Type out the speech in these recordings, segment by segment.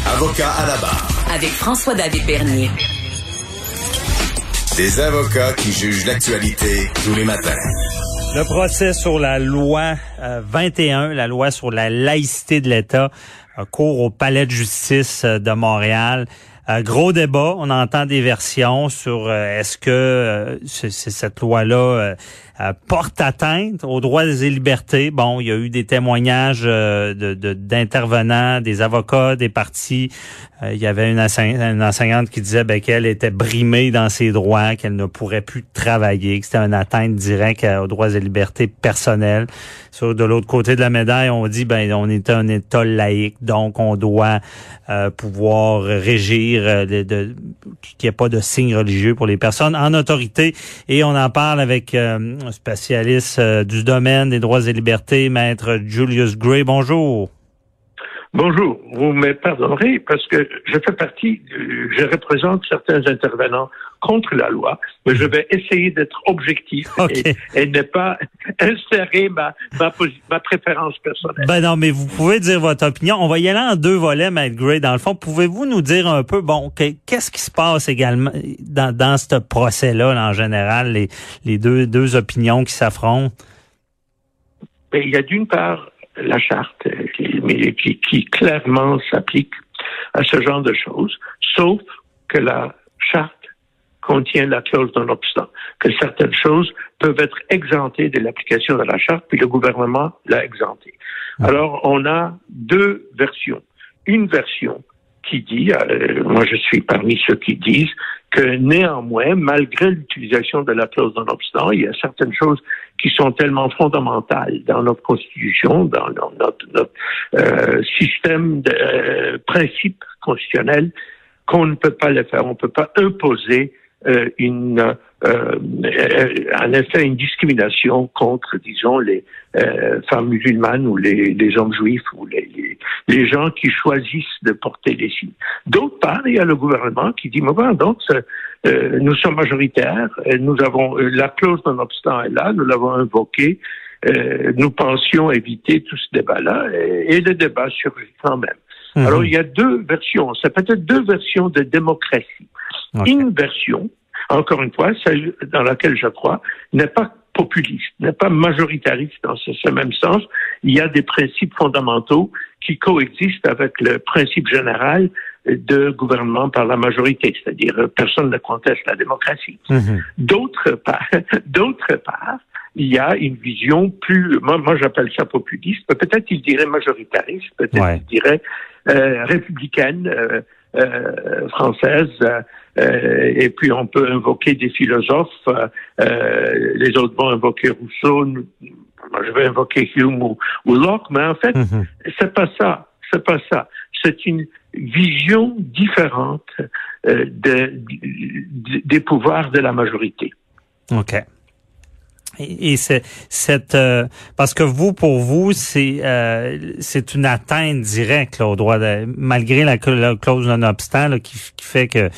Avocat à la barre. Avec François-David Bernier. Des avocats qui jugent l'actualité tous les matins. Le procès sur la loi 21, la loi sur la laïcité de l'État, court au Palais de justice de Montréal. Euh, gros débat, on entend des versions sur euh, est-ce que euh, cette loi-là porte atteinte aux droits et libertés? Bon, il y a eu des témoignages d'intervenants, de, des avocats, des partis. il y avait une, enseignante qui disait ben, qu'elle était brimée dans ses droits, qu'elle ne pourrait plus travailler, que c'était une atteinte directe aux droits et libertés personnelles. Sur de l'autre côté de la médaille, on dit ben on est un État laïque, donc on doit pouvoir régir euh, qu'il n'y ait pas de signe religieux pour les personnes en autorité. Et on en parle avec euh, un spécialiste euh, du domaine des droits et libertés, maître Julius Gray. Bonjour. Bonjour, vous me pardonnerez parce que je fais partie, je représente certains intervenants contre la loi, mais je vais essayer d'être objectif et, ne pas insérer ma, ma, préférence personnelle. Ben non, mais vous pouvez dire votre opinion. On va y aller en deux volets, Matt Gray. Dans le fond, pouvez-vous nous dire un peu, bon, qu'est-ce qui se passe également dans, dans ce procès-là, en général, les, les deux, deux opinions qui s'affrontent? Ben, il y a d'une part la charte qui, qui, qui clairement s'applique à ce genre de choses, sauf que la charte contient la clause d'un obstant, que certaines choses peuvent être exemptées de l'application de la charte, puis le gouvernement l'a exempté. Ah. Alors, on a deux versions. Une version qui dit, euh, moi je suis parmi ceux qui disent que néanmoins, malgré l'utilisation de la clause d'un obstant, il y a certaines choses qui sont tellement fondamentales dans notre constitution, dans, notre, euh, système de euh, principes constitutionnels, qu'on ne peut pas le faire. On ne peut pas imposer euh, une, euh, euh, en effet, une discrimination contre, disons, les femmes musulmanes ou les, les hommes juifs ou les, les, gens qui choisissent de porter les signes. D'autre part, il y a le gouvernement qui dit, mais voilà, donc, nous sommes majoritaires, nous avons la clause d'un obstant est là, nous l'avons invoquée, nous pensions éviter tout ce débat-là, et, le débat surgit quand même. Mhm. Alors, il y a deux versions, c'est peut-être deux versions de démocratie. Une version, encore une fois, celle dans laquelle je crois, n'est pas populiste, n'est pas majoritariste dans ce, même sens. Il y a des principes fondamentaux qui coexistent avec le principe général de gouvernement par la majorité, c'est-à-dire personne ne conteste la démocratie. Mhm. D'autre part, d'autre part, il y a une vision plus, moi, moi j'appelle ça populiste, peut-être il dirait majoritariste, peut-être il dirait euh, républicaine, euh, euh, française, euh, et puis on peut invoquer des philosophes. Euh, les autres vont invoquer Rousseau. Moi, je vais invoquer Hume ou, Locke, mais en fait, mhm. c'est pas ça. C'est pas ça. C'est une vision différente euh, de, des pouvoirs de la majorité. OK. Et, c'est cette euh, parce que vous pour vous c'est euh, c'est une atteinte directe là, au droit de, malgré la, clause non obstant qui, qui, fait que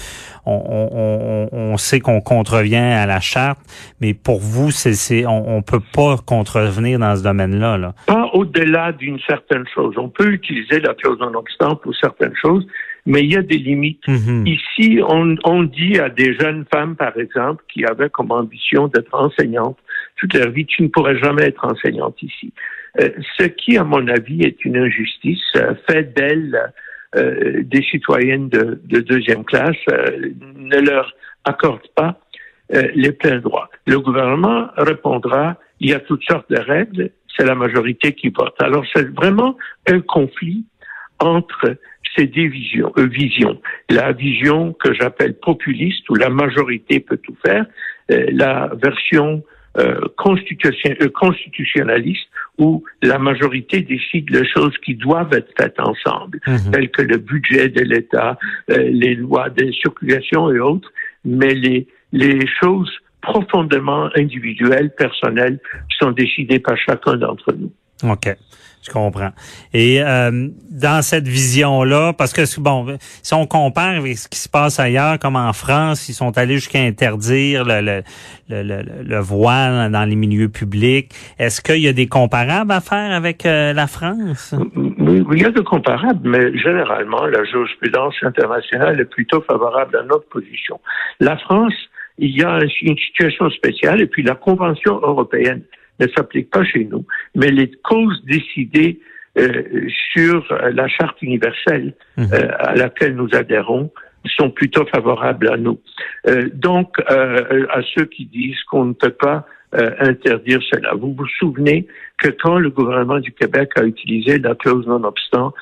on, on, on sait qu'on contrevient à la charte, mais pour vous c'est on, on peut pas contrevenir dans ce domaine-là. Là. Pas au-delà d'une certaine chose. On peut utiliser la clause non obstant pour certaines choses, mais il y a des limites. Mhm. Ici, on, on dit à des jeunes femmes, par exemple, qui avaient comme ambition d'être enseignantes toute leur vie, tu ne pourrais jamais être enseignante ici. Euh, ce qui, à mon avis, est une injustice, euh, fait d'elles euh, des citoyennes de, de deuxième classe, ne leur accorde pas les pleins droits. Le gouvernement répondra, il y a toutes sortes de règles, c'est la majorité qui vote. Alors c'est vraiment un conflit entre ces divisions, euh, visions. La vision que j'appelle populiste, où la majorité peut tout faire, euh, la version euh, constitution, euh, constitutionnaliste, où la majorité décide les choses qui doivent être faites ensemble, mhm. telles que le budget de l'État, les lois de circulation et autres, mais les, les choses profondément individuelles, personnelles, sont décidées par chacun d'entre nous. OK. Je comprends. Et euh, dans cette vision-là, parce que bon, si on compare avec ce qui se passe ailleurs, comme en France, ils sont allés jusqu'à interdire le, le, le, le, voile dans les milieux publics. Est-ce qu'il y a des comparables à faire avec euh, la France? Oui, il y a de comparables, mais généralement, la jurisprudence internationale est plutôt favorable à notre position. La France, il y a une situation spéciale, et puis la Convention européenne ne s'applique pas chez nous, mais les causes décidées euh, sur la charte universelle mhm. euh, à laquelle nous adhérons sont plutôt favorables à nous. Euh, donc, à ceux qui disent qu'on ne peut pas interdire cela. Vous vous souvenez que quand le gouvernement du Québec a utilisé la clause non-obstant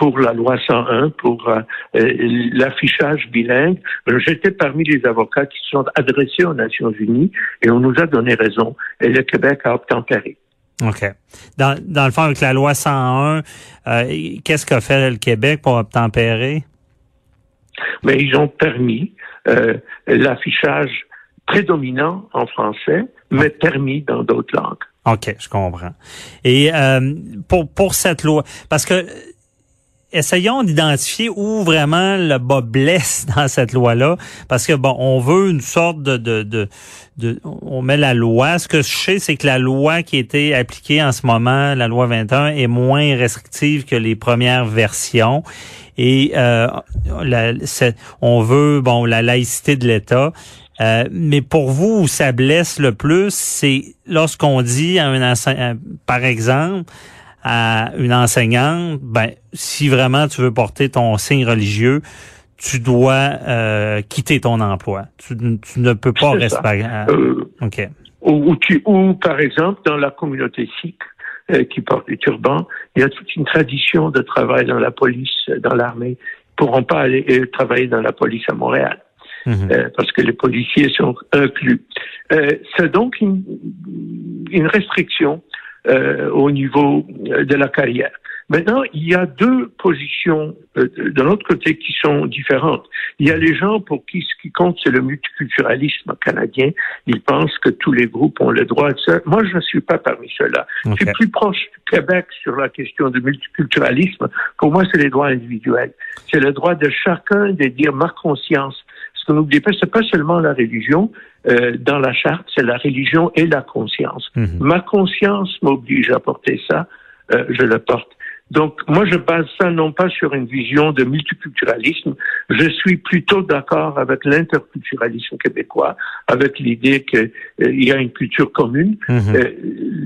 pour la loi 101, pour euh, l'affichage bilingue. J'étais parmi les avocats qui se sont adressés aux Nations Unies et on nous a donné raison et le Québec a obtempéré. OK. Dans, dans le fond, avec la loi 101, euh, qu'est-ce qu'a fait le Québec pour obtempérer? Mais ils ont permis euh, l'affichage prédominant en français, mais permis dans d'autres langues. OK, je comprends. Et pour pour cette loi, parce que essayons d'identifier où vraiment le bas blesse dans cette loi-là, parce que bon, on veut une sorte de, de, de, de, on met la loi. Ce que je sais, c'est que la loi qui été appliquée en ce moment, la loi 21, est moins restrictive que les premières versions. Et euh, la, on veut bon la laïcité de l'État. Euh, mais pour vous, où ça blesse le plus, c'est lorsqu'on dit à un par exemple, à une enseignante, ben si vraiment tu veux porter ton signe religieux, tu dois euh, quitter ton emploi. Tu, ne peux pas rester. Euh, ok. Ou, tu, ou par exemple dans la communauté sikh euh, qui porte des turbans, il y a toute une tradition de travail dans la police, dans l'armée. Ils pourront pas aller travailler dans la police à Montréal. Mhm. parce que les policiers sont inclus. c'est donc une, une restriction euh, au niveau euh, de la carrière. Maintenant, il y a deux positions euh, de l'autre côté qui sont différentes. Il y a les gens pour qui ce qui compte, c'est le multiculturalisme canadien. Ils pensent que tous les groupes ont le droit de ça. Moi, je ne suis pas parmi ceux-là. Je suis plus proche du Québec sur la question du multiculturalisme. Pour moi, c'est les droits individuels. C'est le droit de chacun de dire ma conscience. Ce que n'oubliez pas, c'est pas seulement la religion, euh, dans la charte, c'est la religion et la conscience. Mhm. Ma conscience m'oblige à porter ça, euh, je le porte. Donc, moi, je base ça non pas sur une vision de multiculturalisme. Je suis plutôt d'accord avec l'interculturalisme québécois, avec l'idée qu'il euh, y a une culture commune. Mhm. Euh,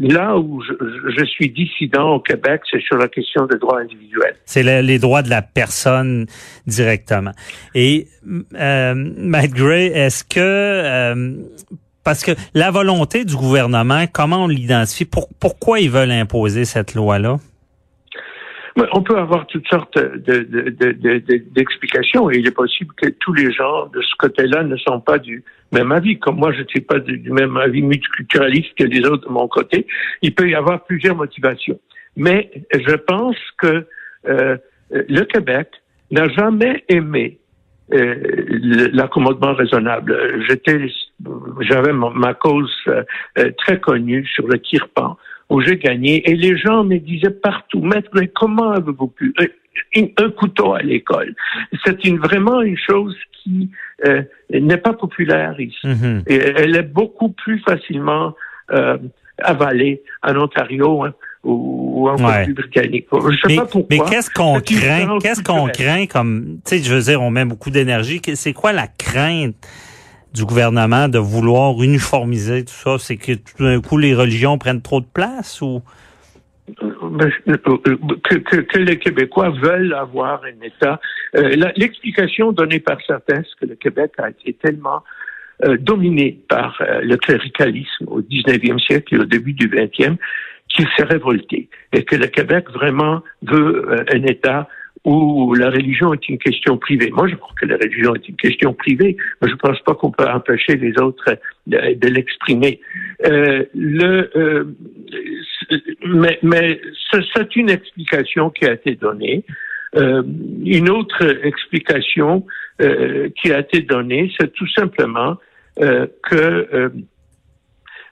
là où je, je, suis dissident au Québec, c'est sur la question des droits individuels. C'est les droits de la personne directement. Et euh, Matt Gray, est-ce que euh, parce que la volonté du gouvernement, comment on l'identifie? Pour, pourquoi ils veulent imposer cette loi-là? On peut avoir toutes sortes d'explications et il est possible que tous les gens de ce côté-là ne sont pas du même avis. Comme moi, je ne suis pas du, même avis multiculturaliste que les autres de mon côté. Il peut y avoir plusieurs motivations. Mais je pense que euh, le Québec n'a jamais aimé euh, l'accommodement raisonnable. J'étais, j'avais ma, cause euh, très connue sur le Kirpan où j'ai gagné. Et les gens me disaient partout, maître, mais comment avez-vous pu un, couteau à l'école? C'est une, vraiment une chose qui euh, n'est pas populaire ici. Et elle est beaucoup plus facilement euh, avalée en Ontario. Hein, ou, en ouais. britannique. Je sais mais, pas pourquoi. Mais qu'est-ce qu'on craint? Qu'est-ce qu'on craint comme, tu sais, je veux dire, on met beaucoup d'énergie. C'est quoi la crainte du gouvernement de vouloir uniformiser tout ça? C'est que tout d'un coup, les religions prennent trop de place ou? Ben, euh, que, que, les Québécois veulent avoir un État. Euh, L'explication donnée par certains, c'est que le Québec a été tellement euh, dominé par euh, le cléricalisme au 19e siècle et au début du 20e qu'il s'est révolté et que le Québec vraiment veut un État où la religion est une question privée. Moi, je crois que la religion est une question privée, mais je ne pense pas qu'on peut empêcher les autres de, l'exprimer. Euh, le, euh, mais, mais c'est une explication qui a été donnée. Euh, une autre explication euh, qui a été donnée, c'est tout simplement euh, que euh,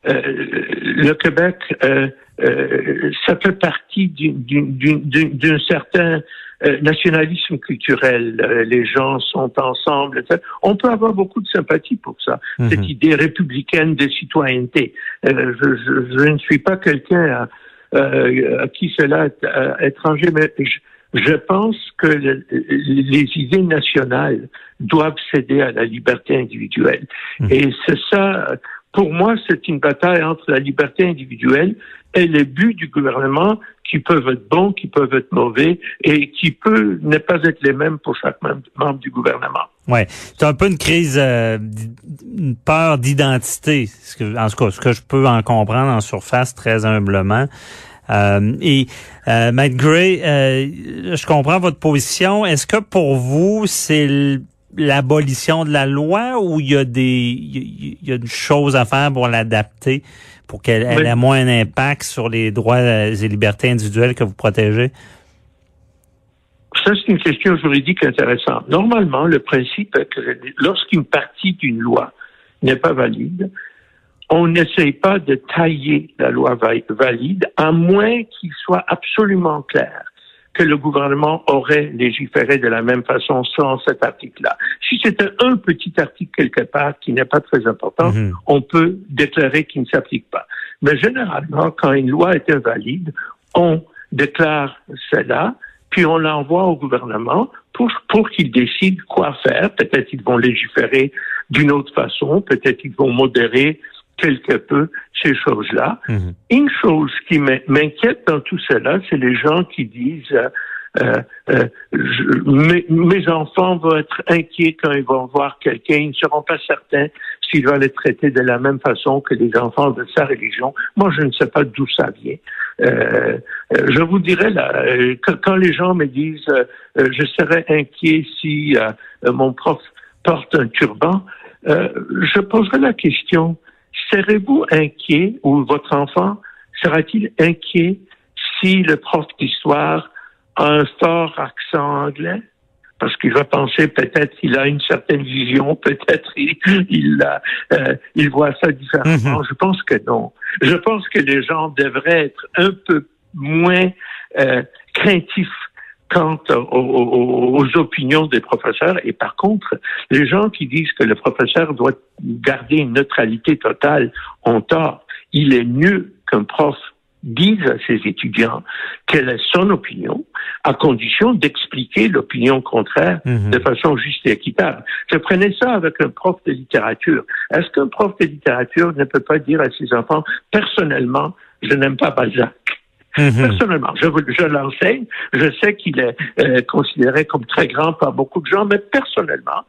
le Québec, ça fait partie d'un certain euh, nationalisme culturel, euh, les gens sont ensemble. Etc. On peut avoir beaucoup de sympathie pour ça, mhm. cette idée républicaine de citoyenneté. Euh, je, je, je, ne suis pas quelqu'un à qui cela est étranger, mais je, pense que les idées nationales doivent céder à la liberté individuelle. Mmh. Et c'est ça, pour moi, c'est une bataille entre la liberté individuelle et les buts du gouvernement qui peuvent être bons, qui peuvent être mauvais et qui peuvent ne pas être les mêmes pour chaque membre du gouvernement. Ouais, c'est un peu une crise, euh, une peur d'identité. En tout cas, ce que je peux en comprendre en surface très humblement. Euh, et euh, Matt Gray, euh, je comprends votre position. Est-ce que pour vous, c'est l'abolition de la loi ou il y a des il y a une chose à faire pour l'adapter pour qu'elle ait moins d'impact sur les droits et libertés individuelles que vous protégez? Ça, c'est une question juridique intéressante. Normalement, le principe est que lorsqu'une partie d'une loi n'est pas valide, on n'essaye pas de tailler la loi valide, à moins qu'il soit absolument clair que le gouvernement aurait légiféré de la même façon sans cet article-là. Si c'était un petit article quelque part qui n'est pas très important, mhm. on peut déclarer qu'il ne s'applique pas. Mais généralement, quand une loi est invalide, on déclare cela, puis on l'envoie au gouvernement pour, pour qu'il décide quoi faire. Peut-être qu'ils vont légiférer d'une autre façon, peut-être qu'ils vont modérer quelque peu ces choses-là. Mhm. Une chose qui m'inquiète dans tout cela, c'est les gens qui disent euh, euh, euh mes, enfants vont être inquiets quand ils vont voir quelqu'un, ils ne seront pas certains s'il va les traiter de la même façon que les enfants de sa religion. Moi, je ne sais pas d'où ça vient. Euh, je vous dirais là, quand les gens me disent je serais inquiet si mon prof porte un turban, je poserai la question serez-vous inquiet ou votre enfant sera-t-il inquiet si le prof d'histoire a un fort accent anglais? Parce qu'il va penser peut-être qu'il a une certaine vision, peut-être il, il, euh, il voit ça différemment. Mhm. Je pense que non. Je pense que les gens devraient être un peu moins euh, craintifs quant aux, opinions des professeurs. Et par contre, les gens qui disent que le professeur doit garder une neutralité totale ont tort. Il est mieux qu'un prof dise à ses étudiants quelle est son opinion, à condition d'expliquer l'opinion contraire mhm. de façon juste et équitable. Je prenais ça avec un prof de littérature. Est-ce qu'un prof de littérature ne peut pas dire à ses enfants, personnellement, je n'aime pas Balzac? Mhm. Personnellement, je, je l'enseigne. Je sais qu'il est euh, considéré comme très grand par beaucoup de gens, mais personnellement,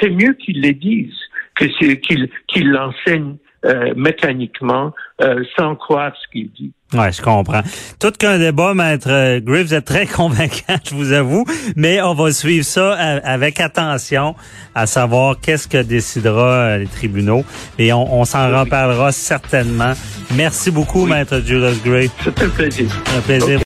c'est mieux qu'il les dise que qu'il qu'il l'enseigne euh, mécaniquement euh, sans croire ce qu'il dit. Ouais, je comprends. Tout qu'un débat, maître euh, Griff, vous êtes très convaincant, je vous avoue, mais on va suivre ça avec attention, à savoir qu'est-ce que décidera les tribunaux, et on, s'en reparlera certainement. Merci beaucoup, maître Julius Gray. C'était un plaisir. Un plaisir.